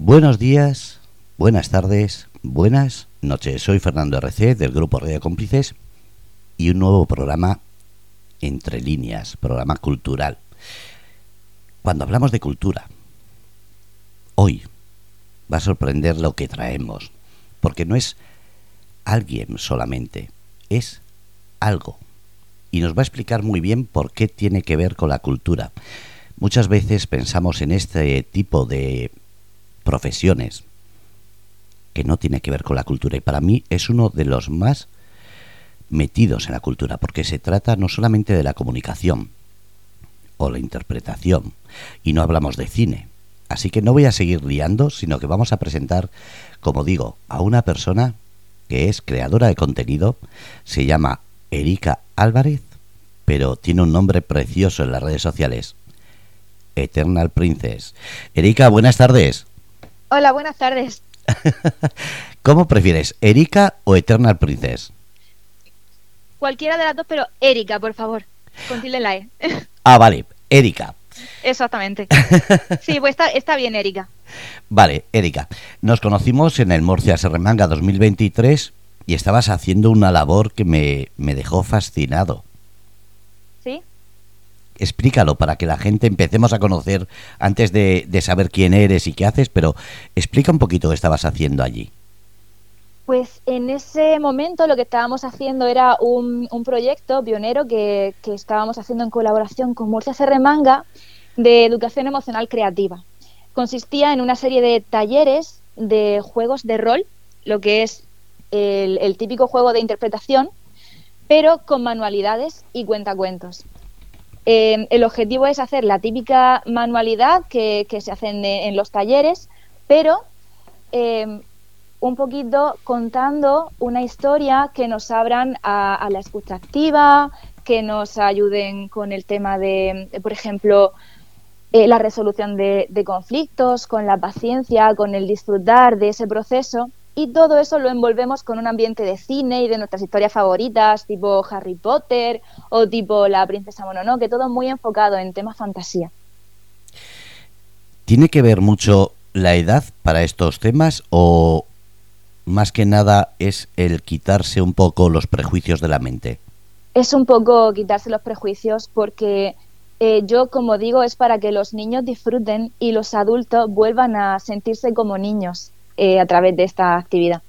Buenos días, buenas tardes, buenas noches. Soy Fernando RC del grupo Radio Cómplices y un nuevo programa entre líneas, programa cultural. Cuando hablamos de cultura, hoy va a sorprender lo que traemos, porque no es alguien solamente, es algo. Y nos va a explicar muy bien por qué tiene que ver con la cultura. Muchas veces pensamos en este tipo de profesiones que no tiene que ver con la cultura y para mí es uno de los más metidos en la cultura porque se trata no solamente de la comunicación o la interpretación y no hablamos de cine. Así que no voy a seguir liando, sino que vamos a presentar, como digo, a una persona que es creadora de contenido, se llama Erika Álvarez, pero tiene un nombre precioso en las redes sociales, Eternal Princess. Erika, buenas tardes. Hola, buenas tardes. ¿Cómo prefieres, Erika o Eternal Princess? Cualquiera de las dos, pero Erika, por favor. Con la E. ah, vale, Erika. Exactamente. Sí, pues está, está bien, Erika. Vale, Erika. Nos conocimos en el Murcia Serremanga 2023 y estabas haciendo una labor que me, me dejó fascinado explícalo para que la gente empecemos a conocer antes de, saber quién eres y qué haces, pero explica un poquito qué estabas haciendo allí. Pues en ese momento lo que estábamos haciendo era un, proyecto pionero que, que, estábamos haciendo en colaboración con Murcia Serremanga de educación emocional creativa. Consistía en una serie de talleres de juegos de rol, lo que es el, el típico juego de interpretación, pero con manualidades y cuentacuentos. Em, el objetivo es hacer la típica manualidad que, se hace en, los talleres, pero em, un poquito contando una historia que nos abran a, la escucha activa, que nos ayuden con el tema de, por ejemplo, eh, la resolución de, conflictos, con la paciencia, con el disfrutar de ese proceso. Y todo eso lo envolvemos con un ambiente de cine y de nuestras historias favoritas, tipo Harry Potter o tipo La Princesa Mononoke, todo muy enfocado en temas fantasía. ¿Tiene que ver mucho la edad para estos temas o más que nada es el quitarse un poco los prejuicios de la mente? Es un poco quitarse los prejuicios porque eh, yo, como digo, es para que los niños disfruten y los adultos vuelvan a sentirse como niños. Eh, a través de esta actividad.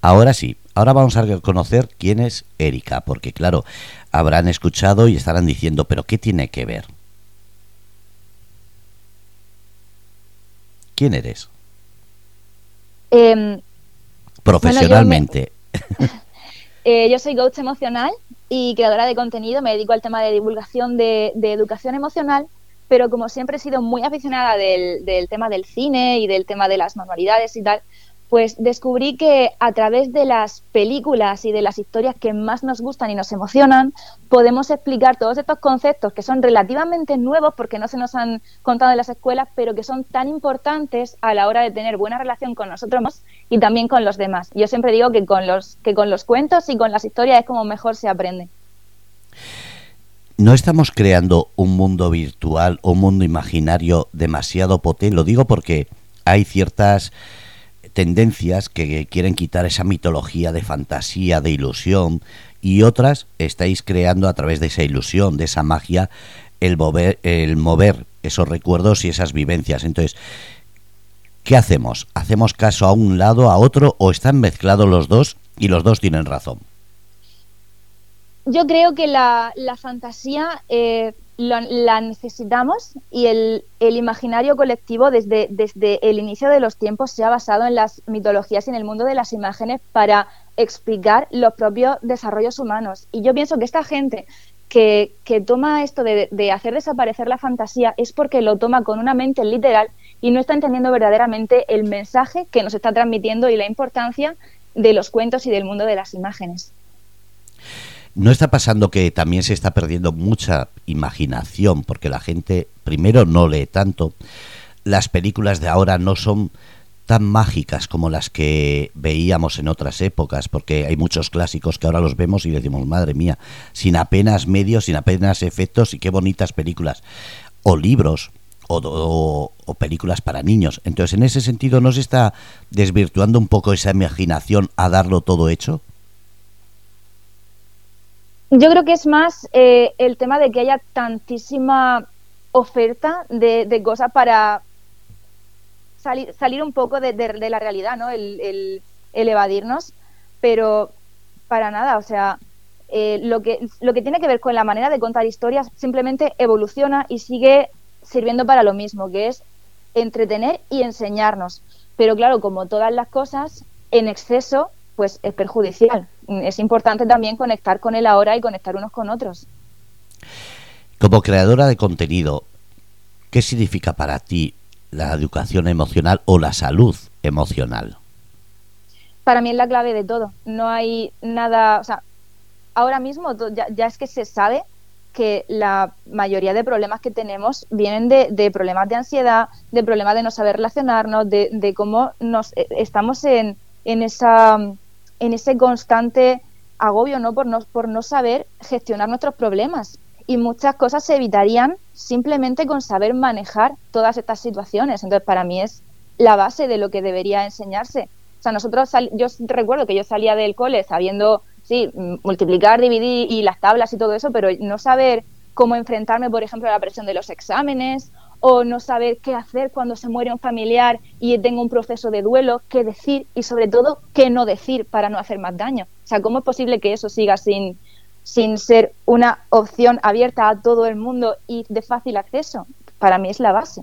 Ahora sí, ahora vamos a conocer quién es Erika, porque claro, habrán escuchado y estarán diciendo, pero ¿qué tiene que ver? ¿Quién eres? Em, Profesionalmente. Eh, yo, soy coach emocional y creadora de contenido, me dedico al tema de divulgación de educación emocional pero como siempre he sido muy aficionada del, tema del cine y del tema de las manualidades y tal, pues descubrí que a través de las películas y de las historias que más nos gustan y nos emocionan, podemos explicar todos estos conceptos que son relativamente nuevos porque no se nos han contado en las escuelas, pero que son tan importantes a la hora de tener buena relación con nosotros y también con los demás. Yo siempre digo que con los, que con los cuentos y con las historias es como mejor se aprende. ¿No estamos creando un mundo virtual un mundo imaginario demasiado potente? Lo digo porque hay ciertas tendencias que quieren quitar esa mitología de fantasía, de ilusión, y otras estáis creando a través de esa ilusión, de esa magia, el mover, el mover esos recuerdos y esas vivencias. Entonces, ¿qué hacemos? ¿Hacemos caso a un lado, a otro, o están mezclados los dos y los dos tienen razón? Yo creo que la, fantasía eh, la necesitamos y el, imaginario colectivo desde, desde el inicio de los tiempos se ha basado en las mitologías y en el mundo de las imágenes para explicar los propios desarrollos humanos. Y yo pienso que esta gente que, toma esto de, de, hacer desaparecer la fantasía es porque lo toma con una mente literal y no está entendiendo verdaderamente el mensaje que nos está transmitiendo y la importancia de los cuentos y del mundo de las imágenes. ¿No está pasando que también se está perdiendo mucha imaginación porque la gente primero no lee tanto? Las películas de ahora no son tan mágicas como las que veíamos en otras épocas, porque hay muchos clásicos que ahora los vemos y decimos, madre mía, sin apenas medios, sin apenas efectos y qué bonitas películas. O libros, o, películas para niños. Entonces, en ese sentido, ¿no se está desvirtuando un poco esa imaginación a darlo todo hecho? Yo creo que es más eh, el tema de que haya tantísima oferta de, cosas para salir, salir un poco de, la realidad, ¿no? El, evadirnos, pero para nada, o sea, eh, lo, que, lo que tiene que ver con la manera de contar historias simplemente evoluciona y sigue sirviendo para lo mismo, que es entretener y enseñarnos. Pero claro, como todas las cosas, en exceso, pues es perjudicial. Es importante también conectar con el ahora y conectar unos con otros. Como creadora de contenido, ¿qué significa para ti la educación emocional o la salud emocional? Para mí es la clave de todo. No hay nada, o sea, ahora mismo ya, ya es que se sabe que la mayoría de problemas que tenemos vienen de, problemas de ansiedad, de problemas de no saber relacionarnos, de, cómo nos eh, estamos en, en, esa, en ese constante agobio ¿no? Por, no, por no saber gestionar nuestros problemas. Y muchas cosas se evitarían simplemente con saber manejar todas estas situaciones. Entonces, para mí es la base de lo que debería enseñarse. O sea, nosotros, yo recuerdo que yo salía del cole sabiendo sí, multiplicar, dividir y las tablas y todo eso, pero no saber cómo enfrentarme, por ejemplo, a la presión de los exámenes o no saber qué hacer cuando se muere un familiar y tengo un proceso de duelo, qué decir y sobre todo qué no decir para no hacer más daño. O sea, ¿cómo es posible que eso siga sin, sin ser una opción abierta a todo el mundo y de fácil acceso? Para mí es la base.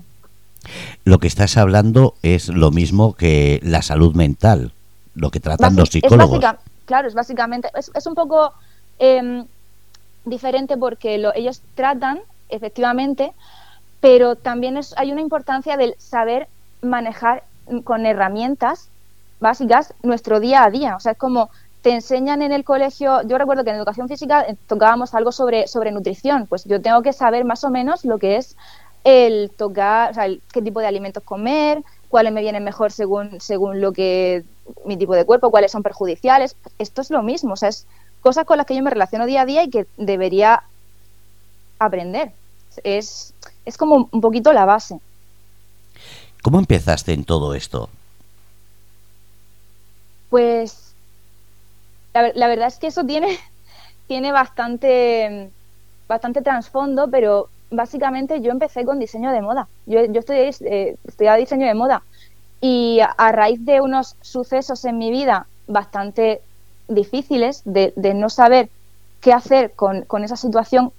Lo que estás hablando es lo mismo que la salud mental, lo que tratan los psicólogos claro, es básicamente, es, un poco em, diferente porque lo, ellos tratan, efectivamente, pero también es, hay una importancia del saber manejar con herramientas básicas nuestro día a día. O sea, es como te enseñan en el colegio, yo recuerdo que en educación física eh, tocábamos algo sobre, sobre nutrición, pues yo tengo que saber más o menos lo que es el tocar, o sea, qué tipo de alimentos comer, cuáles me vienen mejor según, según lo que mi tipo de cuerpo, cuáles son perjudiciales. Esto es lo mismo, o sea, es cosas con las que yo me relaciono día a día y que debería aprender. Es, es como un poquito la base. ¿Cómo empezaste en todo esto? Pues la, la verdad es que eso tiene, tiene bastante, bastante trasfondo, pero básicamente yo empecé con diseño de moda. Yo, yo estudié, eh, diseño de moda y a, raíz de unos sucesos en mi vida bastante difíciles, de, no saber qué hacer con, con, esa situación,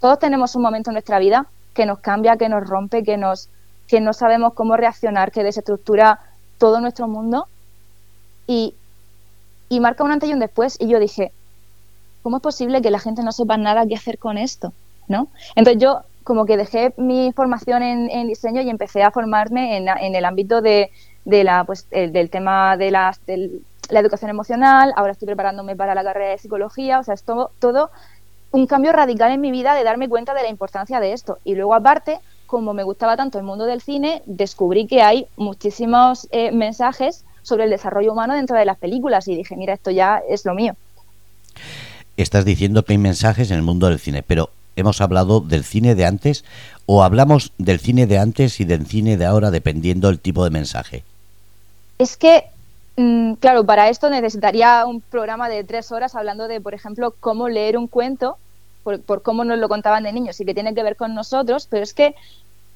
todos tenemos un momento en nuestra vida que nos cambia, que nos rompe, que, nos, que no sabemos cómo reaccionar, que desestructura todo nuestro mundo y, y marca un antes y un después. Y yo dije, ¿cómo es posible que la gente no sepa nada qué hacer con esto? ¿no? Entonces yo como que dejé mi formación en, diseño y empecé a formarme en, el ámbito de, la, pues, del tema de, la educación emocional, ahora estoy preparándome para la carrera de psicología, o sea, es todo, todo un cambio radical en mi vida de darme cuenta de la importancia de esto. Y luego aparte, como me gustaba tanto el mundo del cine, descubrí que hay muchísimos eh, mensajes sobre el desarrollo humano dentro de las películas y dije, mira, esto ya es lo mío. Estás diciendo que hay mensajes en el mundo del cine, pero hemos hablado del cine de antes o hablamos del cine de antes y del cine de ahora dependiendo del tipo de mensaje? Es que, mm, claro, para esto necesitaría un programa de tres horas hablando de, por ejemplo, cómo leer un cuento, por, por cómo nos lo contaban de niños y que tiene que ver con nosotros, pero es que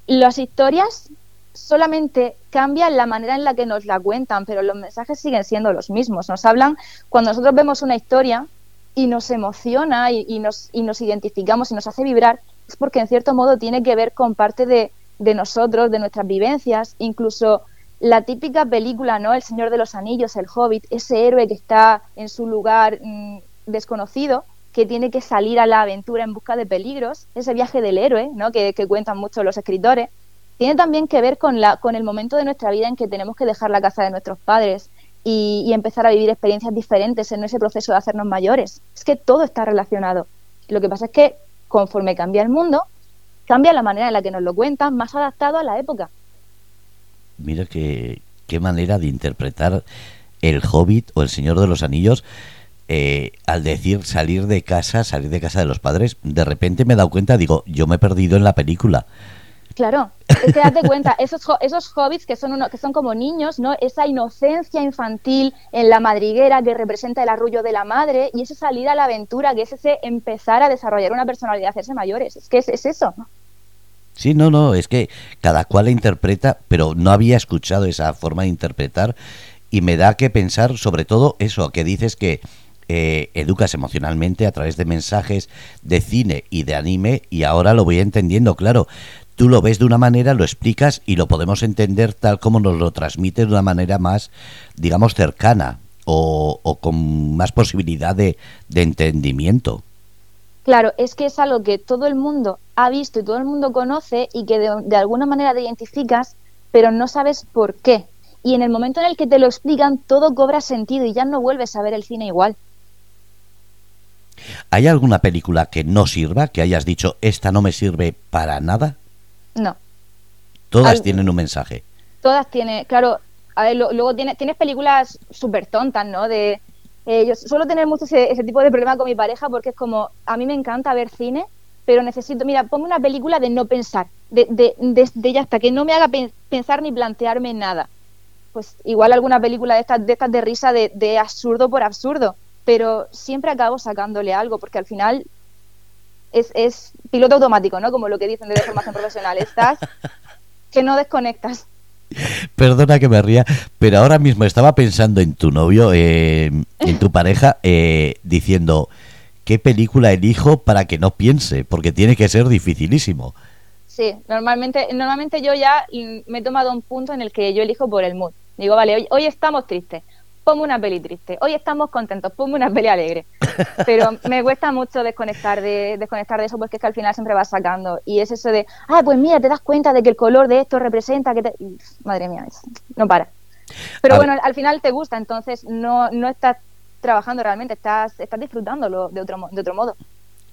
las historias solamente cambian la manera en la que nos la cuentan, pero los mensajes siguen siendo los mismos. Nos hablan, cuando nosotros vemos una historia, y nos emociona y, nos, y nos identificamos y nos hace vibrar, es porque en cierto modo tiene que ver con parte de, nosotros, de nuestras vivencias, incluso la típica película, ¿no? El Señor de los Anillos, el Hobbit, ese héroe que está en su lugar mm, desconocido, que tiene que salir a la aventura en busca de peligros, ese viaje del héroe, ¿no? Que, que cuentan mucho los escritores, tiene también que ver con, la, con el momento de nuestra vida en que tenemos que dejar la casa de nuestros padres, y, empezar a vivir experiencias diferentes en ese proceso de hacernos mayores. Es que todo está relacionado. Lo que pasa es que conforme cambia el mundo, cambia la manera en la que nos lo cuentan, más adaptado a la época. Mira qué, qué manera de interpretar el Hobbit o el Señor de los Anillos. Eh, al decir salir de casa, salir de casa de los padres, de repente me he dado cuenta, digo, yo me he perdido en la película. Claro, Es que date cuenta, esos, esos hobbits que son, uno, que son como niños, ¿no? Esa inocencia infantil en la madriguera que representa el arrullo de la madre y esa salida a la aventura que es ese empezar a desarrollar una personalidad, hacerse mayores. Es que es, es eso, ¿no? Sí, no, no, es que cada cual la interpreta, pero no había escuchado esa forma de interpretar y me da que pensar sobre todo eso, que dices que eh, educas emocionalmente a través de mensajes de cine y de anime y ahora lo voy entendiendo, claro. Tú lo ves de una manera, lo explicas y lo podemos entender tal como nos lo transmite de una manera más, digamos, cercana o, con más posibilidad de, entendimiento. Claro, es que es algo que todo el mundo ha visto y todo el mundo conoce y que de, de, alguna manera te identificas, pero no sabes por qué. Y en el momento en el que te lo explican, todo cobra sentido y ya no vuelves a ver el cine igual. ¿Hay alguna película que no sirva, que hayas dicho, esta no me sirve para nada? No. Todas tienen un mensaje. Todas tienen, claro, a ver, luego tienes, tienes películas súper tontas, ¿no? De, eh, yo suelo tener mucho ese, tipo de problema con mi pareja porque es como, a mí me encanta ver cine, pero necesito, mira, ponme una película de no pensar, de, de, de, ya hasta que no me haga pensar ni plantearme nada. Pues igual alguna película de estas de, estas de risa de, de absurdo por absurdo pero siempre acabo sacándole algo, porque al final es, es piloto automático, ¿no? Como lo que dicen de formación profesional. Estás que no desconectas. Perdona que me ría, pero ahora mismo estaba pensando en tu novio, eh, en tu pareja, eh, diciendo, ¿qué película elijo para que no piense? Porque tiene que ser dificilísimo. Sí, normalmente, normalmente yo ya me he tomado un punto en el que yo elijo por el mood. Digo, vale, hoy, hoy estamos tristes pongo una peli triste. Hoy estamos contentos, pongo una peli alegre. Pero me cuesta mucho desconectar de, desconectar de eso porque es que al final siempre va sacando. Y es eso de, ah, pues mira, te das cuenta de que el color de esto representa que te... Madre mía, no para. Pero bueno, al final te gusta, entonces no, no estás trabajando realmente, estás, estás disfrutándolo de otro, de otro modo.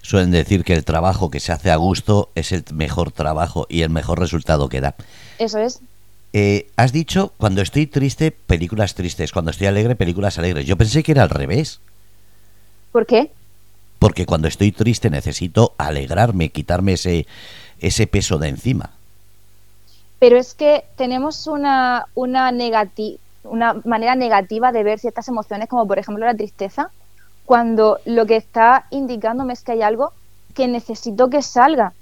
Suelen decir que el trabajo que se hace a gusto es el mejor trabajo y el mejor resultado que da. Eso es. Eh, has dicho, cuando estoy triste, películas tristes, cuando estoy alegre, películas alegres. Yo pensé que era al revés. ¿Por qué? Porque cuando estoy triste necesito alegrarme, quitarme ese, ese peso de encima. Pero es que tenemos una, una, una manera negativa de ver ciertas emociones, como por ejemplo la tristeza, cuando lo que está indicándome es que hay algo que necesito que salga.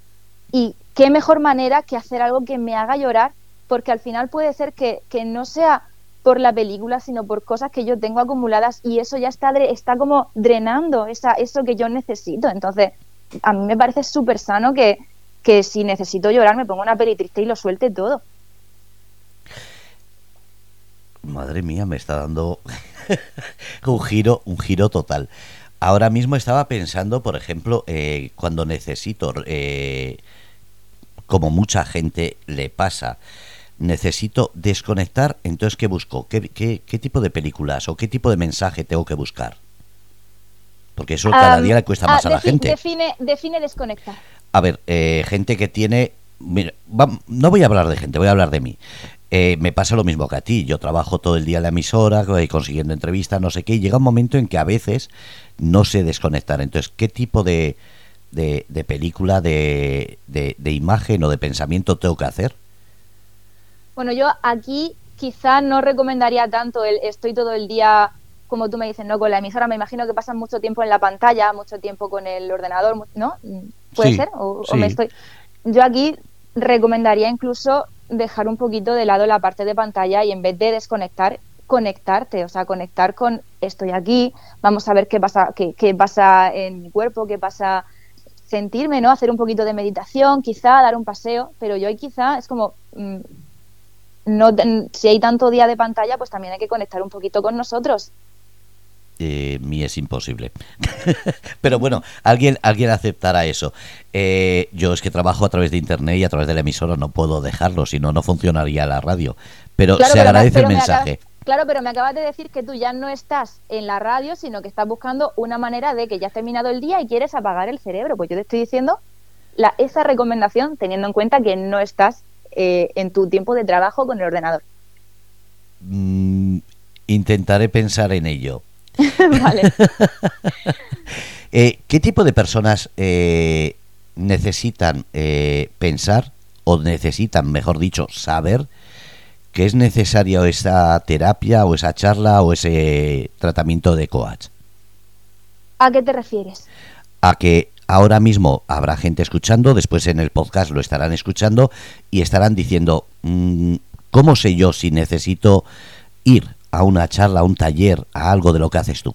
Y qué mejor manera que hacer algo que me haga llorar porque al final puede ser que, no sea por la película, sino por cosas que yo tengo acumuladas y eso ya está, está como drenando esa, eso que yo necesito. Entonces, a mí me parece súper sano que, que si necesito llorar me ponga una peli triste y lo suelte todo. Madre mía, me está dando un giro, un giro total. Ahora mismo estaba pensando, por ejemplo, eh, cuando necesito, eh, como mucha gente le pasa, necesito desconectar, entonces ¿qué busco? ¿Qué, qué, tipo de películas o qué tipo de mensaje tengo que buscar? Porque eso cada día le cuesta más ah, a la gente. Define, define desconectar. A ver, eh, gente que tiene... no voy a hablar de gente, voy a hablar de mí. Eh, me pasa lo mismo que a ti. Yo trabajo todo el día en la emisora, consiguiendo entrevistas, no sé qué, y llega un momento en que a veces no sé desconectar. Entonces, ¿qué tipo de, de, de película, de, imagen o de pensamiento tengo que hacer? Bueno, yo aquí quizá no recomendaría tanto el estoy todo el día, como tú me dices, ¿no? Con la emisora, me imagino que pasan mucho tiempo en la pantalla, mucho tiempo con el ordenador, ¿no? ¿Puede ser? O, me estoy... Yo aquí recomendaría incluso dejar un poquito de lado la parte de pantalla y en vez de desconectar, conectarte, o sea, conectar con estoy aquí, vamos a ver qué pasa, qué, qué pasa en mi cuerpo, qué pasa sentirme, ¿no? Hacer un poquito de meditación, quizá dar un paseo, pero yo ahí quizá es como mm, no, si hay tanto día de pantalla, pues también hay que conectar un poquito con nosotros. Eh, mí es imposible. Pero bueno, alguien, alguien aceptará eso. Eh, yo es que trabajo a través de internet y a través de la emisora no puedo dejarlo, si no, no funcionaría la radio. Pero se agradece el mensaje. claro, pero me acabas de decir que tú ya no estás en la radio, sino que estás buscando una manera de que ya has terminado el día y quieres apagar el cerebro. Pues yo te estoy diciendo la, esa recomendación teniendo en cuenta que no estás eh, en tu tiempo de trabajo con el ordenador? Mm, intentaré pensar en ello. vale. Eh, ¿Qué tipo de personas eh, necesitan pensar o necesitan, mejor dicho, saber que es necesaria esa terapia o esa charla o ese tratamiento de coach? ¿A qué te refieres? A que ahora mismo habrá gente escuchando, después en el podcast lo estarán escuchando y estarán diciendo, mm, ¿cómo sé yo si necesito ir a una charla, a un taller, a algo de lo que haces tú?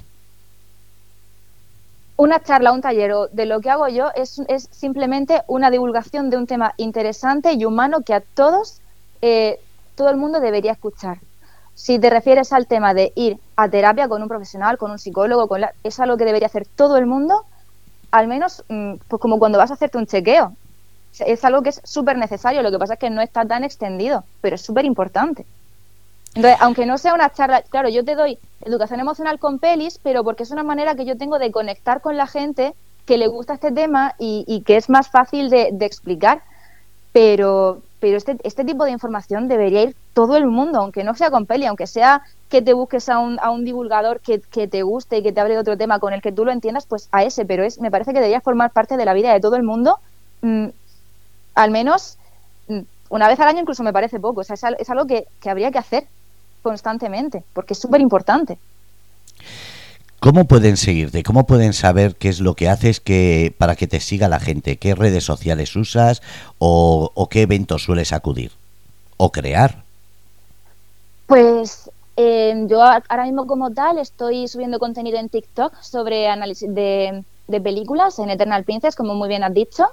Una charla, un taller o de lo que hago yo es, es, simplemente una divulgación de un tema interesante y humano que a todos, eh, todo el mundo debería escuchar. Si te refieres al tema de ir a terapia con un profesional, con un psicólogo, con es algo que debería hacer todo el mundo, al menos mm, pues como cuando vas a hacerte un chequeo. Es algo que es súper necesario, lo que pasa es que no está tan extendido, pero es súper importante. Entonces, aunque no sea una charla, claro, yo te doy educación emocional con pelis, pero porque es una manera que yo tengo de conectar con la gente que le gusta este tema y, que es más fácil de, explicar. Pero, pero este, este tipo de información debería ir todo el mundo, aunque no sea con peli, aunque sea que te busques a un, a un divulgador que, que, te guste y que te hable de otro tema con el que tú lo entiendas, pues a ese, pero es, me parece que debería formar parte de la vida de todo el mundo, mm, al menos mm, una vez al año incluso me parece poco, o sea, es, es algo que, que habría que hacer constantemente, porque es súper importante. ¿Cómo pueden seguirte? ¿Cómo pueden saber qué es lo que haces que, para que te siga la gente? ¿Qué redes sociales usas o, qué eventos sueles acudir o crear? Pues eh, yo ahora mismo como tal estoy subiendo contenido en TikTok sobre análisis de, de, películas en Eternal Princess, como muy bien has dicho.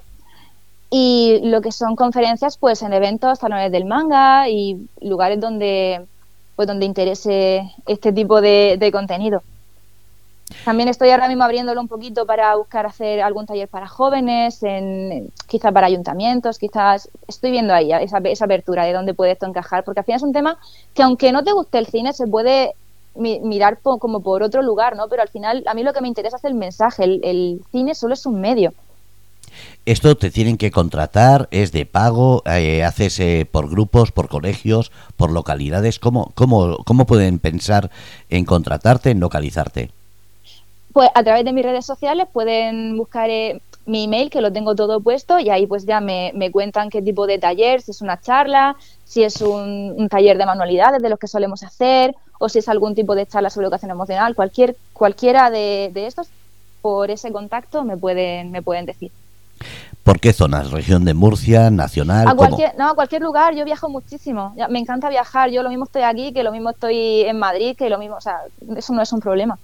Y lo que son conferencias, pues en eventos, salones del manga y lugares donde pues donde interese este tipo de, contenido. También estoy ahora mismo abriéndolo un poquito para buscar hacer algún taller para jóvenes, en, quizá para ayuntamientos, quizás estoy viendo ahí esa, esa apertura de dónde puede esto encajar, porque al final es un tema que aunque no te guste el cine, se puede mirar como por otro lugar, ¿no? Pero al final a mí lo que me interesa es el mensaje, el cine solo es un medio. Esto te tienen que contratar, es de pago, eh, haces eh, por grupos, por colegios, por localidades. ¿Cómo, cómo, ¿Cómo pueden pensar en contratarte, en localizarte? Pues a través de mis redes sociales pueden buscar eh, mi email, que lo tengo todo puesto, y ahí pues ya me, me, cuentan qué tipo de taller, si es una charla, si es un, taller de manualidades de los que solemos hacer, o si es algún tipo de charla sobre educación emocional, cualquier, cualquiera de, de estos, por ese contacto me pueden, me pueden decir. ¿Por qué zonas? ¿Región de Murcia, nacional? A cualquier, no, a cualquier lugar. Yo viajo muchísimo. Me encanta viajar. Yo lo mismo estoy aquí, que lo mismo estoy en Madrid, que lo mismo. O sea, eso no es un problema.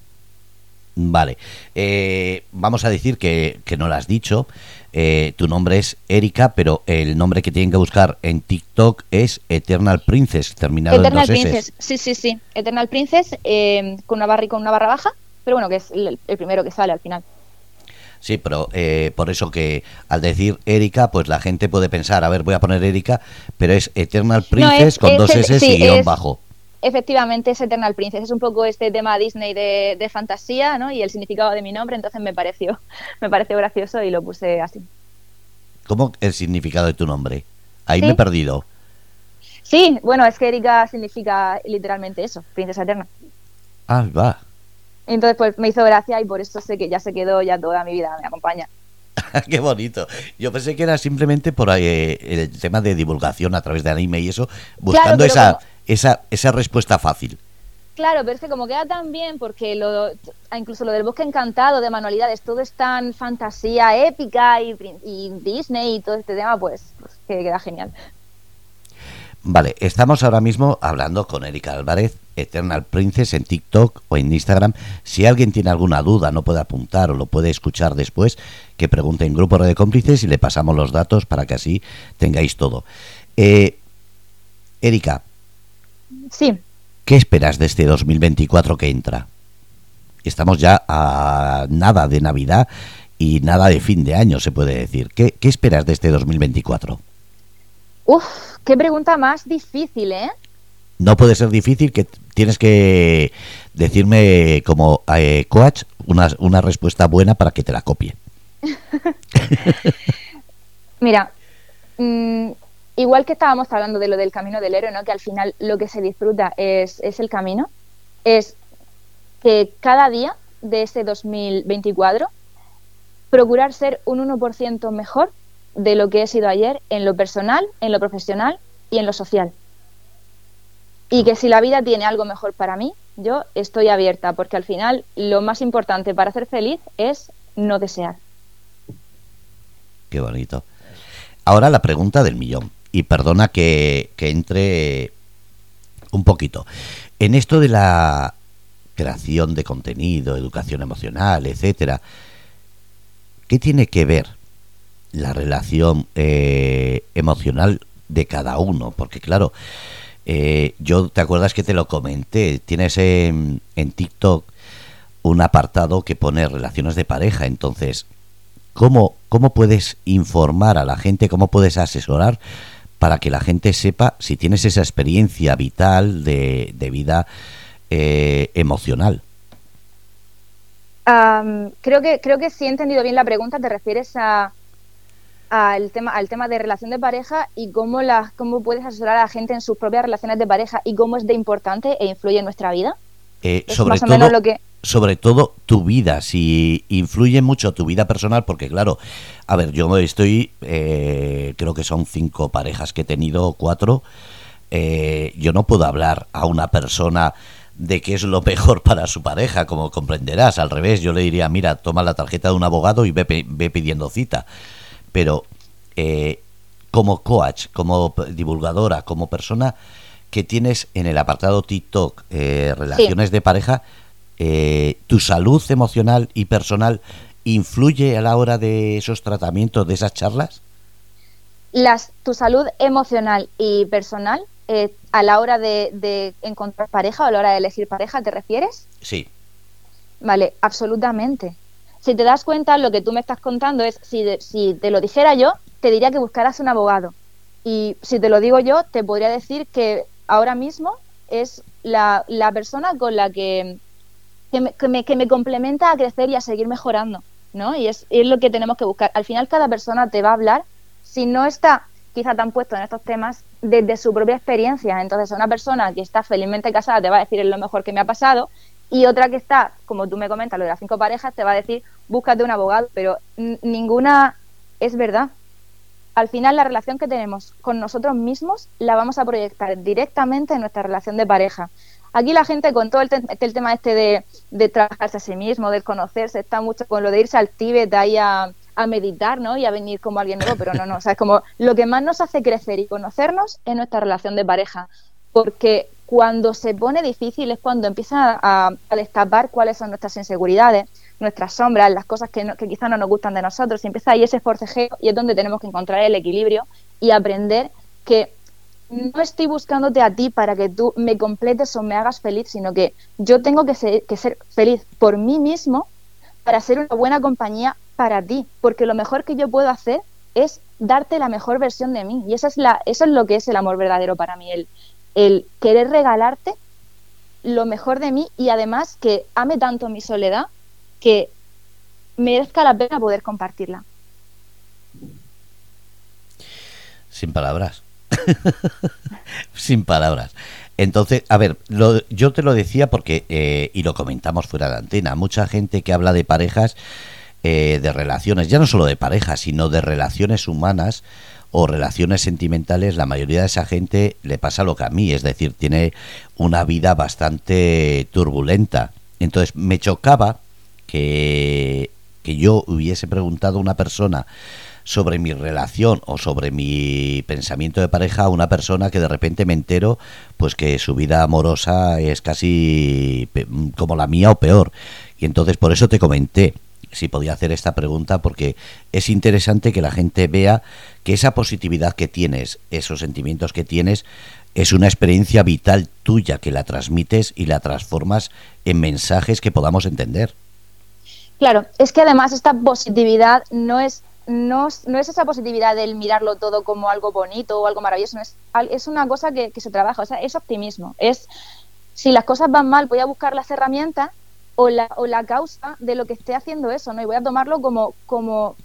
Vale. Eh, vamos a decir que, no lo has dicho. Eh, tu nombre es Erika, pero el nombre que tienen que buscar en TikTok es Eternal Princess, terminado Eternal en dos Princess, sí, sí, sí. Eternal Princess, eh, con una barra y con una barra baja, pero bueno, que es el primero que sale al final. Sí, pero eh, por eso que al decir Erika, pues la gente puede pensar, a ver, voy a poner Erika, pero es Eternal Princess con dos S y guion bajo. Efectivamente, es Eternal Princess. Es un poco este tema Disney de, fantasía, ¿no? Y el significado de mi nombre, entonces me pareció, me pareció gracioso y lo puse así. ¿Cómo el significado de tu nombre? Ahí me he perdido. Sí, bueno, es que Erika significa literalmente eso, princesa eterna. Ah, va. Entonces, pues me hizo gracia y por eso sé que ya se quedó ya toda mi vida, me acompaña. Qué bonito. Yo pensé que era simplemente por eh, el tema de divulgación a través de anime y eso, buscando esa, esa, esa respuesta fácil. Claro, pero es que como queda tan bien, porque lo, incluso lo del bosque encantado de manualidades, todo es tan fantasía épica y, Disney y todo este tema, pues, pues que queda genial. Vale, estamos ahora mismo hablando con Erika Álvarez, Eternal Princess, en TikTok o en Instagram. Si alguien tiene alguna duda, no puede apuntar o lo puede escuchar después, que pregunte en Grupo de Cómplices y le pasamos los datos para que así tengáis todo. Eh, Erika. Sí. ¿Qué esperas de este 2024 que entra? Estamos ya a nada de Navidad y nada de fin de año, se puede decir. ¿Qué, qué esperas de este 2024? Uf, qué pregunta más difícil, ¿eh? No puede ser difícil que tienes que decirme como eh, coach una, una respuesta buena para que te la copie. Mira, mm, igual que estábamos hablando de lo del camino del héroe, ¿no? que al final lo que se disfruta es, es el camino, es que cada día de ese 2024 procurar ser un 1% mejor de lo que he sido ayer en lo personal, en lo profesional y en lo social. Y que si la vida tiene algo mejor para mí, yo estoy abierta, porque al final lo más importante para ser feliz es no desear. Qué bonito. Ahora la pregunta del millón. Y perdona que, que entre un poquito. En esto de la creación de contenido, educación emocional, etcétera, ¿qué tiene que ver la relación eh, emocional de cada uno? Porque claro, eh, yo te acuerdas que te lo comenté, tienes en, en TikTok un apartado que pone relaciones de pareja, entonces, ¿cómo, ¿cómo puedes informar a la gente, cómo puedes asesorar para que la gente sepa si tienes esa experiencia vital de, vida eh, emocional. creo que creo que sí he entendido bien la pregunta. Te refieres a al tema al tema de relación de pareja y cómo la, cómo puedes asesorar a la gente en sus propias relaciones de pareja y cómo es de importante e influye en nuestra vida. Eh, sobre todo, lo que sobre todo tu vida, si influye mucho tu vida personal, porque claro, a ver, yo estoy, eh, creo que son cinco parejas que he tenido, cuatro, eh, yo no puedo hablar a una persona de qué es lo mejor para su pareja, como comprenderás, al revés, yo le diría, mira, toma la tarjeta de un abogado y ve, ve pidiendo cita, pero eh, como coach, como divulgadora, como persona que tienes en el apartado TikTok relaciones de pareja, eh, ¿tu salud emocional y personal influye a la hora de esos tratamientos, de esas charlas? Las, tu salud emocional y personal eh, a la hora de, encontrar pareja o a la hora de elegir pareja, ¿te refieres? Sí. Vale, absolutamente. Si te das cuenta, lo que tú me estás contando es, si, si te lo dijera yo, te diría que buscaras un abogado. Y si te lo digo yo, te podría decir que ahora mismo es la, la persona con la que que me, que me, complementa a crecer y a seguir mejorando, ¿no? Y es, es lo que tenemos que buscar. Al final cada persona te va a hablar, si no está quizá tan puesto en estos temas, desde su propia experiencia. Entonces, una persona que está felizmente casada te va a decir es lo mejor que me ha pasado y otra que está, como tú me comentas, lo de las cinco parejas, te va a decir búscate un abogado, pero ninguna es verdad. Al final, la relación que tenemos con nosotros mismos la vamos a proyectar directamente en nuestra relación de pareja. Aquí la gente con todo el, tema este de, trabajarse a sí mismo, de conocerse, está mucho con lo de irse al Tíbet ahí a, a meditar, ¿no? Y a venir como alguien nuevo, pero no, no, o sea, es como lo que más nos hace crecer y conocernos es nuestra relación de pareja, porque cuando se pone difícil es cuando empieza a, destapar cuáles son nuestras inseguridades, nuestras sombras, las cosas que, que quizás no nos gustan de nosotros, y empieza ahí ese forcejeo y es donde tenemos que encontrar el equilibrio y aprender que no estoy buscándote a ti para que tú me completes o me hagas feliz, sino que yo tengo que ser, feliz por mí mismo para ser una buena compañía para ti, porque lo mejor que yo puedo hacer es darte la mejor versión de mí y esa es la, eso es lo que es el amor verdadero para mí, el, el querer regalarte lo mejor de mí y además que ame tanto mi soledad que merezca la pena poder compartirla. Sin palabras. Sin palabras. Entonces, a ver, yo te lo decía porque, eh, y lo comentamos fuera de antena, mucha gente que habla de parejas, eh, de relaciones, ya no solo de parejas, sino de relaciones humanas o relaciones sentimentales, la mayoría de esa gente le pasa lo que a mí, es decir, tiene una vida bastante turbulenta. Entonces, me chocaba que, que yo hubiese preguntado a una persona sobre mi relación o sobre mi pensamiento de pareja a una persona que de repente me entero pues que su vida amorosa es casi como la mía o peor. Y entonces por eso te comenté si podía hacer esta pregunta porque es interesante que la gente vea que esa positividad que tienes, esos sentimientos que tienes, es una experiencia vital tuya que la transmites y la transformas en mensajes que podamos entender. Claro, es que además esta positividad no es no, no, es esa positividad del mirarlo todo como algo bonito o algo maravilloso, es, es una cosa que, se trabaja, o sea, es optimismo, es si las cosas van mal voy a buscar las herramientas o la, o la causa de lo que esté haciendo eso, ¿no? Y voy a tomarlo como, como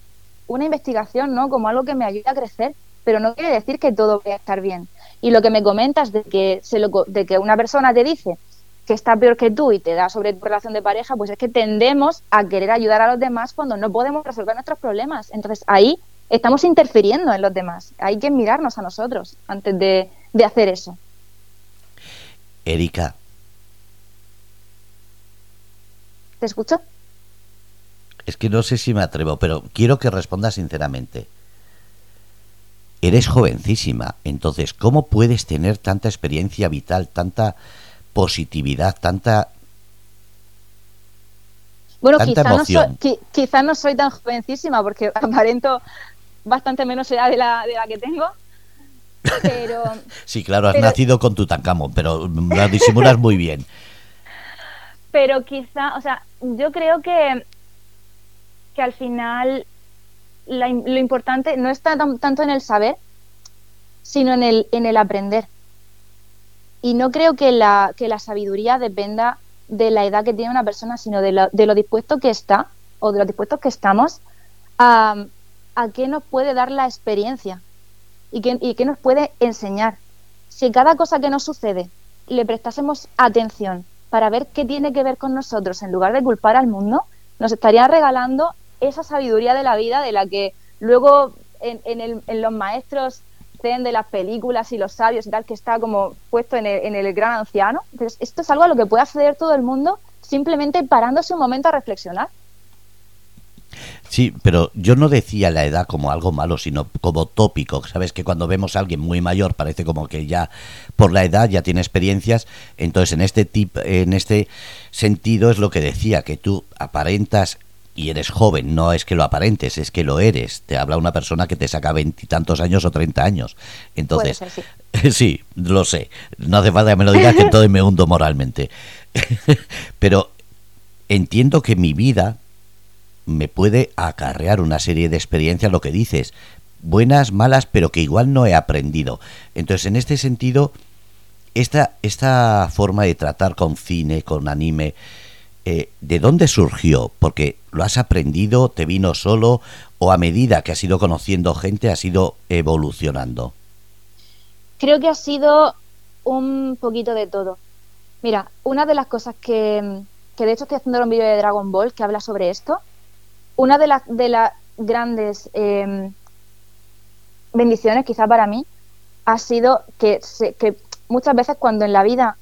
una investigación, ¿no? Como algo que me ayude a crecer, pero no quiere decir que todo vaya a estar bien. Y lo que me comentas de que, se lo, de que una persona te dice, que está peor que tú y te da sobre tu relación de pareja, pues es que tendemos a querer ayudar a los demás cuando no podemos resolver nuestros problemas. Entonces ahí estamos interfiriendo en los demás. Hay que mirarnos a nosotros antes de, de hacer eso. Erika. ¿Te escucho? Es que no sé si me atrevo, pero quiero que respondas sinceramente. Eres jovencísima, entonces, ¿cómo puedes tener tanta experiencia vital, tanta positividad, tanta bueno, quizá no, soy, quizá no soy tan jovencísima porque aparento bastante menos edad de la, de la que tengo. Pero, sí, claro, has nacido con tu tancamo, pero la disimulas muy bien. Pero quizá, o sea, yo creo que, que al final lo importante no está tanto en el saber, sino en el, en el aprender. Y no creo que la, que la sabiduría dependa de la edad que tiene una persona, sino de lo, de lo dispuesto que está o de lo dispuestos que estamos a, a qué nos puede dar la experiencia y qué, y qué nos puede enseñar. Si cada cosa que nos sucede le prestásemos atención para ver qué tiene que ver con nosotros en lugar de culpar al mundo, nos estaría regalando esa sabiduría de la vida de la que luego en, en, el, en los maestros de las películas y los sabios y tal, que está como puesto en el, en el gran anciano. Entonces, esto es algo a lo que puede acceder todo el mundo simplemente parándose un momento a reflexionar. Sí, pero yo no decía la edad como algo malo, sino como tópico. Sabes que cuando vemos a alguien muy mayor parece como que ya por la edad ya tiene experiencias. Entonces, en este tip, en este sentido es lo que decía que tú aparentas y eres joven, no es que lo aparentes, es que lo eres. Te habla una persona que te saca veintitantos años o treinta años. Entonces, sí. lo sé. No hace falta que me lo digas que entonces me hundo moralmente. Pero entiendo que mi vida me puede acarrear una serie de experiencias, lo que dices, buenas, malas, pero que igual no he aprendido. Entonces, en este sentido, esta, esta forma de tratar con cine, con anime, eh, ¿de dónde surgió? Porque lo has aprendido, te vino solo o a medida que has ido conociendo gente has ido evolucionando. Creo que ha sido un poquito de todo. Mira, una de las cosas que, que de hecho estoy haciendo un vídeo de Dragon Ball que habla sobre esto, una de las de grandes em, bendiciones quizá para mí ha sido que, que muchas veces cuando en la vida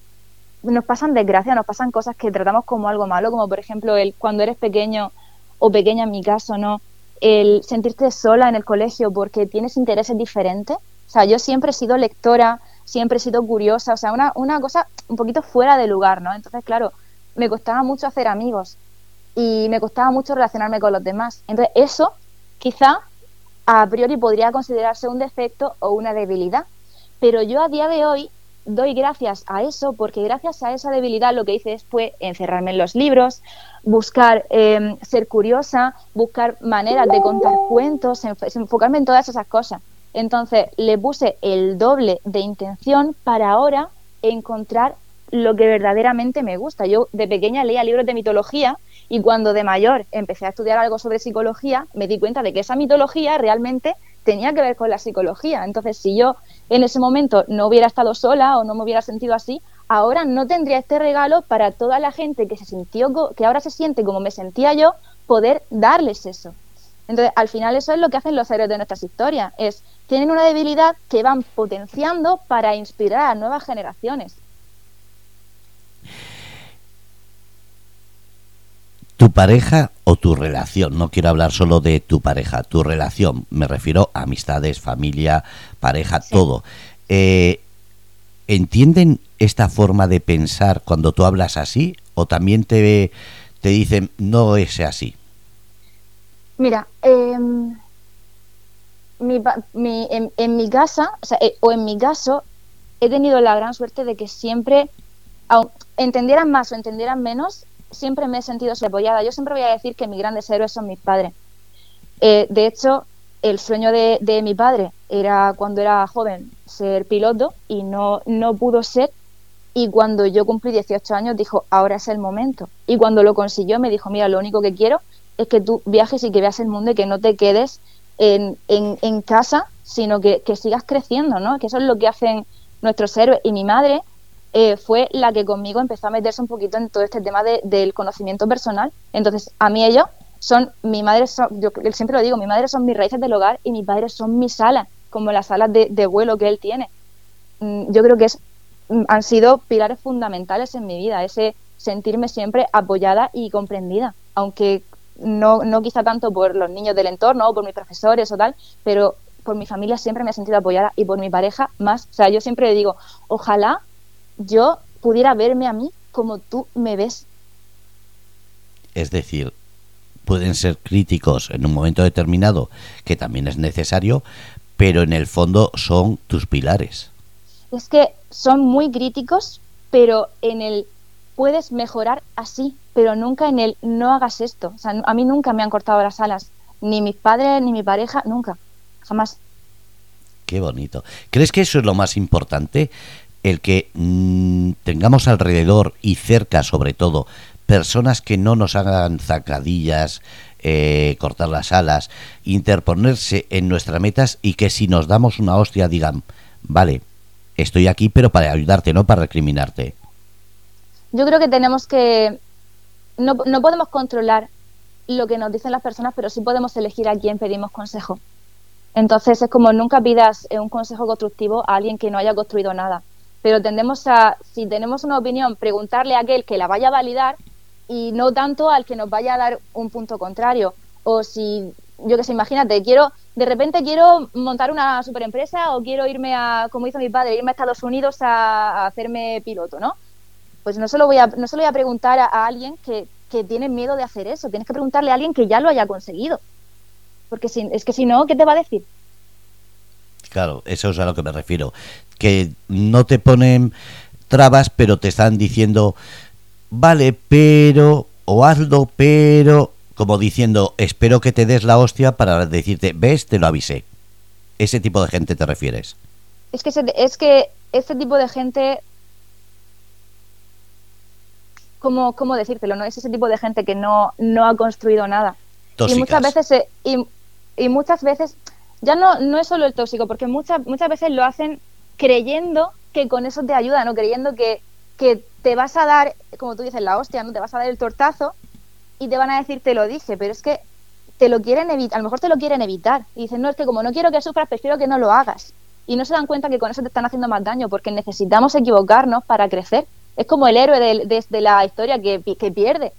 nos pasan desgracias, nos pasan cosas que tratamos como algo malo, como por ejemplo el cuando eres pequeño o pequeña en mi caso, ¿no? El sentirte sola en el colegio porque tienes intereses diferentes. O sea, yo siempre he sido lectora, siempre he sido curiosa, o sea, una, una cosa un poquito fuera de lugar, ¿no? Entonces, claro, me costaba mucho hacer amigos y me costaba mucho relacionarme con los demás. Entonces, eso quizá a priori podría considerarse un defecto o una debilidad, pero yo a día de hoy doy gracias a eso porque gracias a esa debilidad lo que hice fue encerrarme en los libros, buscar eh, ser curiosa, buscar maneras de contar cuentos, enfocarme en todas esas cosas. Entonces le puse el doble de intención para ahora encontrar lo que verdaderamente me gusta. Yo de pequeña leía libros de mitología y cuando de mayor empecé a estudiar algo sobre psicología, me di cuenta de que esa mitología realmente tenía que ver con la psicología. Entonces, si yo en ese momento no hubiera estado sola o no me hubiera sentido así, ahora no tendría este regalo para toda la gente que se sintió, que ahora se siente como me sentía yo, poder darles eso. Entonces, al final eso es lo que hacen los héroes de nuestras historias, es tienen una debilidad que van potenciando para inspirar a nuevas generaciones. Tu pareja o tu relación, no quiero hablar solo de tu pareja, tu relación, me refiero a amistades, familia, pareja, todo. Eh, ¿Entienden esta forma de pensar cuando tú hablas así o también te, te dicen no es así? Mira, em, mi, en, mi casa, o, eh, o en mi caso, he tenido la gran suerte de que siempre, entendieran más o entendieran menos, siempre me he sentido apoyada. Yo siempre voy a decir que mis grandes héroes son mis padres. Eh, de hecho, el sueño de, mi padre era cuando era joven ser piloto y no, no pudo ser. Y cuando yo cumplí 18 años dijo, ahora es el momento. Y cuando lo consiguió me dijo, mira, lo único que quiero es que tú viajes y que veas el mundo y que no te quedes en, en, casa, sino que, que, sigas creciendo, ¿no? Que eso es lo que hacen nuestros héroes. Y mi madre eh, fue la que conmigo empezó a meterse un poquito en todo este tema del conocimiento personal. Entonces, a mí ellos son, mi madre, son, yo siempre lo digo, mi madre son mis raíces del hogar y mis padres son mis alas, como las alas de, de vuelo que él tiene. Mm, yo creo que es, mm, han sido pilares fundamentales en mi vida, ese sentirme siempre apoyada y comprendida, aunque no, no quizá tanto por los niños del entorno o por mis profesores o tal, pero por mi familia siempre me he sentido apoyada y por mi pareja más. O sea, yo siempre digo, ojalá yo pudiera verme a mí como tú me ves. Es decir, pueden ser críticos en un momento determinado, que también es necesario, pero en el fondo son tus pilares. Es que son muy críticos, pero en el puedes mejorar así, pero nunca en el no hagas esto. O sea, a mí nunca me han cortado las alas, ni mis padres, ni mi pareja, nunca, jamás. Qué bonito. ¿Crees que eso es lo más importante? El que mm, tengamos alrededor y cerca, sobre todo, personas que no nos hagan zacadillas, eh, cortar las alas, interponerse en nuestras metas y que si nos damos una hostia digan, vale, estoy aquí pero para ayudarte, no para recriminarte. Yo creo que tenemos que... No, no podemos controlar lo que nos dicen las personas, pero sí podemos elegir a quién pedimos consejo. Entonces es como nunca pidas un consejo constructivo a alguien que no haya construido nada. Pero tendemos a, si tenemos una opinión, preguntarle a aquel que la vaya a validar y no tanto al que nos vaya a dar un punto contrario. O si, yo que sé, imagínate, quiero, de repente quiero montar una superempresa o quiero irme a, como hizo mi padre, irme a Estados Unidos a, a hacerme piloto, ¿no? pues no se lo voy a, no se voy a preguntar a, alguien que, que, tiene miedo de hacer eso, tienes que preguntarle a alguien que ya lo haya conseguido. Porque si, es que si no, ¿qué te va a decir? Claro, eso es a lo que me refiero. Que no te ponen trabas, pero te están diciendo, vale, pero, o hazlo, pero, como diciendo, espero que te des la hostia para decirte, ves, te lo avisé. Ese tipo de gente te refieres. Es que, es que este tipo de gente cómo, cómo decírtelo, ¿no? Es ese tipo de gente que no, no ha construido nada. Y muchas veces, y, y, muchas veces, ya no, no es solo el tóxico, porque muchas, muchas veces lo hacen creyendo que con eso te ayuda, ¿no? Creyendo que, que te vas a dar, como tú dices, la hostia, ¿no? Te vas a dar el tortazo y te van a decir, te lo dije, pero es que te lo quieren evitar, a lo mejor te lo quieren evitar. Y dicen, no, es que como no quiero que sufras, prefiero que no lo hagas. Y no se dan cuenta que con eso te están haciendo más daño, porque necesitamos equivocarnos para crecer es como el héroe de, la historia que, pierde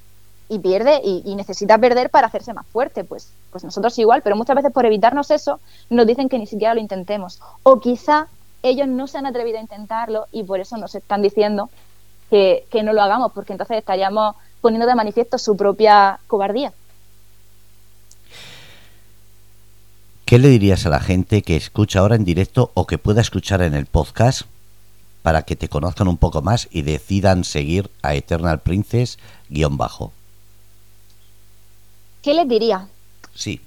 y pierde y, necesita perder para hacerse más fuerte. Pues, pues nosotros igual, pero muchas veces por evitarnos eso nos dicen que ni siquiera lo intentemos. O quizá ellos no se han atrevido a intentarlo y por eso nos están diciendo que, que no lo hagamos, porque entonces estaríamos poniendo de manifiesto su propia cobardía. ¿Qué le dirías a la gente que escucha ahora en directo o que pueda escuchar en el podcast para que te conozcan un poco más y decidan seguir a Eternal Princess guion bajo. ¿Qué les diría? Sí.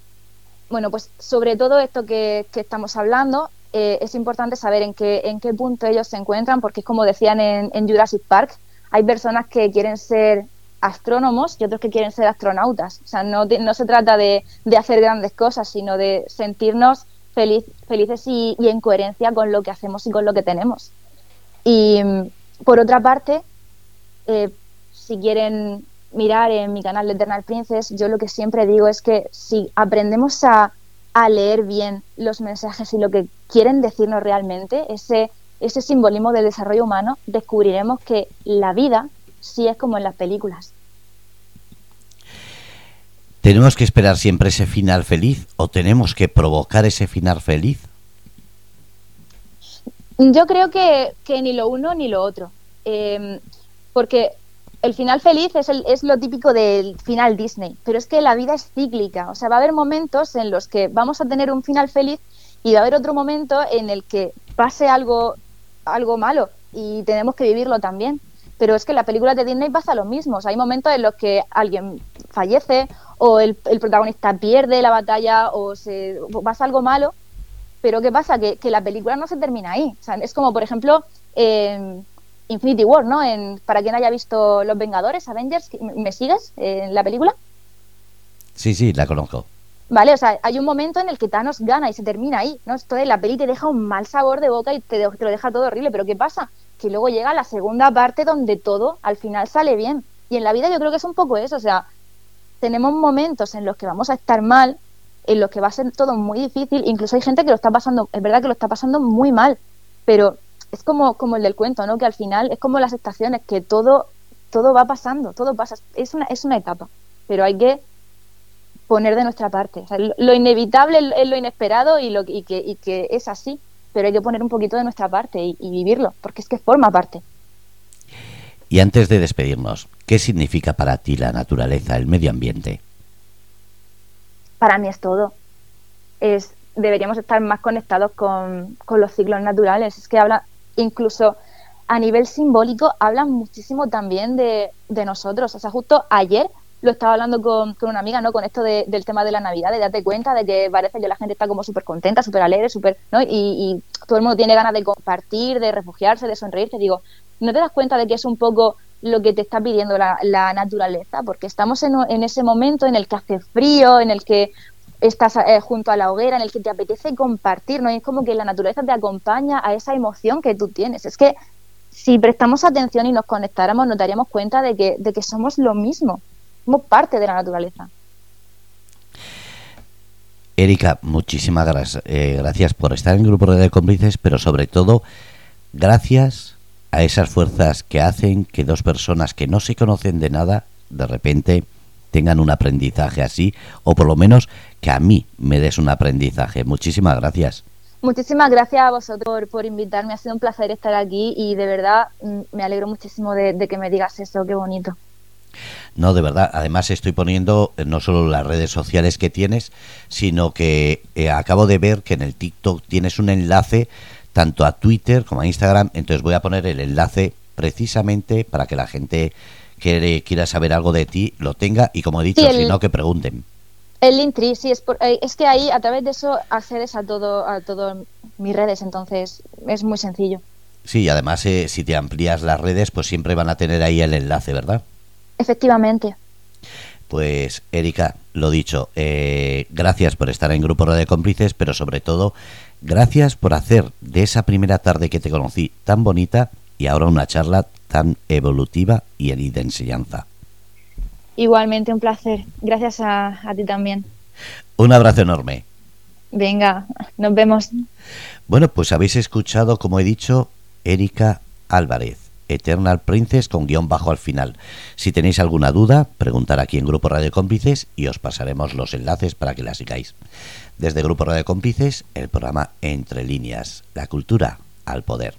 Bueno, pues sobre todo esto que, estamos hablando, eh, es importante saber en qué, en qué punto ellos se encuentran, porque es como decían en, Jurassic Park, hay personas que quieren ser astrónomos y otros que quieren ser astronautas. O sea, no, no se trata de, hacer grandes cosas, sino de sentirnos feliz, felices y, y, en coherencia con lo que hacemos y con lo que tenemos. Y por otra parte, eh, si quieren mirar en mi canal de Eternal Princess, yo lo que siempre digo es que si aprendemos a, leer bien los mensajes y lo que quieren decirnos realmente, ese, ese simbolismo del desarrollo humano, descubriremos que la vida sí es como en las películas. ¿Tenemos que esperar siempre ese final feliz o tenemos que provocar ese final feliz? Yo creo que, ni lo uno ni lo otro. Em, porque el final feliz es, el, es lo típico del final Disney, pero es que la vida es cíclica. O sea, va a haber momentos en los que vamos a tener un final feliz y va a haber otro momento en el que pase algo, algo malo y tenemos que vivirlo también. Pero es que en las películas de Disney pasa lo mismo. hay momentos en los que alguien fallece o el, protagonista pierde la batalla o se o pasa algo malo pero ¿qué pasa? Que, la película no se termina ahí. O sea, es como, por ejemplo, Infinity War, ¿no? En, para quien haya visto Los Vengadores, Avengers, ¿me sigues en la película? Sí, sí, la conozco. Vale, o sea, hay un momento en el que Thanos gana y se termina ahí, ¿no? Esto de la peli te deja un mal sabor de boca y te, te lo deja todo horrible, pero ¿qué pasa? Que luego llega la segunda parte donde todo al final sale bien. Y en la vida yo creo que es un poco eso, o sea, tenemos momentos en los que vamos a estar mal, en los que va a ser todo muy difícil, incluso hay gente que lo está pasando, es verdad que lo está pasando muy mal, pero es como, como el del cuento, ¿no? Que al final es como las estaciones, que todo, todo va pasando, todo pasa, es una, es una etapa, pero hay que poner de nuestra parte. lo inevitable es lo inesperado y, lo, y, que, y que es así, pero hay que poner un poquito de nuestra parte y, y vivirlo, porque es que forma parte. Y antes de despedirnos, ¿qué significa para ti la naturaleza, el medio ambiente? Para mí es todo. Es, deberíamos estar más conectados con, con los ciclos naturales. Es que habla, incluso a nivel simbólico, hablan muchísimo también de, nosotros. O sea, justo ayer lo estaba hablando con, con una amiga, ¿no? Con esto del tema de la Navidad, de darte cuenta de que parece que la gente está como súper contenta, súper alegre, súper, ¿no? Y, y, todo el mundo tiene ganas de compartir, de refugiarse, de sonreír. Te digo, ¿no te das cuenta de que es un poco lo que te está pidiendo la, la naturaleza? Porque estamos en, en, ese momento en el que hace frío, en el que estás eh, junto a la hoguera, en el que te apetece compartir, ¿no? Y es como que la naturaleza te acompaña a esa emoción que tú tienes. Es que si prestamos atención y nos conectáramos, nos daríamos cuenta de que, de que somos lo mismo somos parte de la naturaleza. Erika, muchísimas gracias, eh, gracias por estar en el grupo de cómplices, pero sobre todo gracias a esas fuerzas que hacen que dos personas que no se conocen de nada, de repente tengan un aprendizaje así, o por lo menos que a mí me des un aprendizaje. Muchísimas gracias. Muchísimas gracias a vosotros por, por invitarme. Ha sido un placer estar aquí y de verdad mm, me alegro muchísimo de, de que me digas eso. Qué bonito. No, de verdad. Además estoy poniendo eh, no solo las redes sociales que tienes, sino que eh, acabo de ver que en el TikTok tienes un enlace tanto a Twitter como a Instagram. Entonces voy a poner el enlace precisamente para que la gente que quiera saber algo de ti lo tenga y como he dicho, sí, si no que pregunten. El Linktree, sí, es, por, eh, es que ahí a través de eso accedes a todo a todas mis redes, entonces es muy sencillo. Sí, y además eh, si te amplías las redes, pues siempre van a tener ahí el enlace, ¿verdad? Efectivamente. Pues Erika, lo dicho, eh, gracias por estar en Grupo de Cómplices, pero sobre todo, gracias por hacer de esa primera tarde que te conocí tan bonita y ahora una charla tan evolutiva y de enseñanza. Igualmente un placer. Gracias a, a ti también. Un abrazo enorme. Venga, nos vemos. Bueno, pues habéis escuchado, como he dicho, Erika Álvarez. Eternal Princess con guion bajo al final. Si tenéis alguna duda, preguntar aquí en Grupo Radio Cómplices y os pasaremos los enlaces para que la sigáis. Desde Grupo Radio Cómplices, el programa Entre Líneas, la cultura al poder.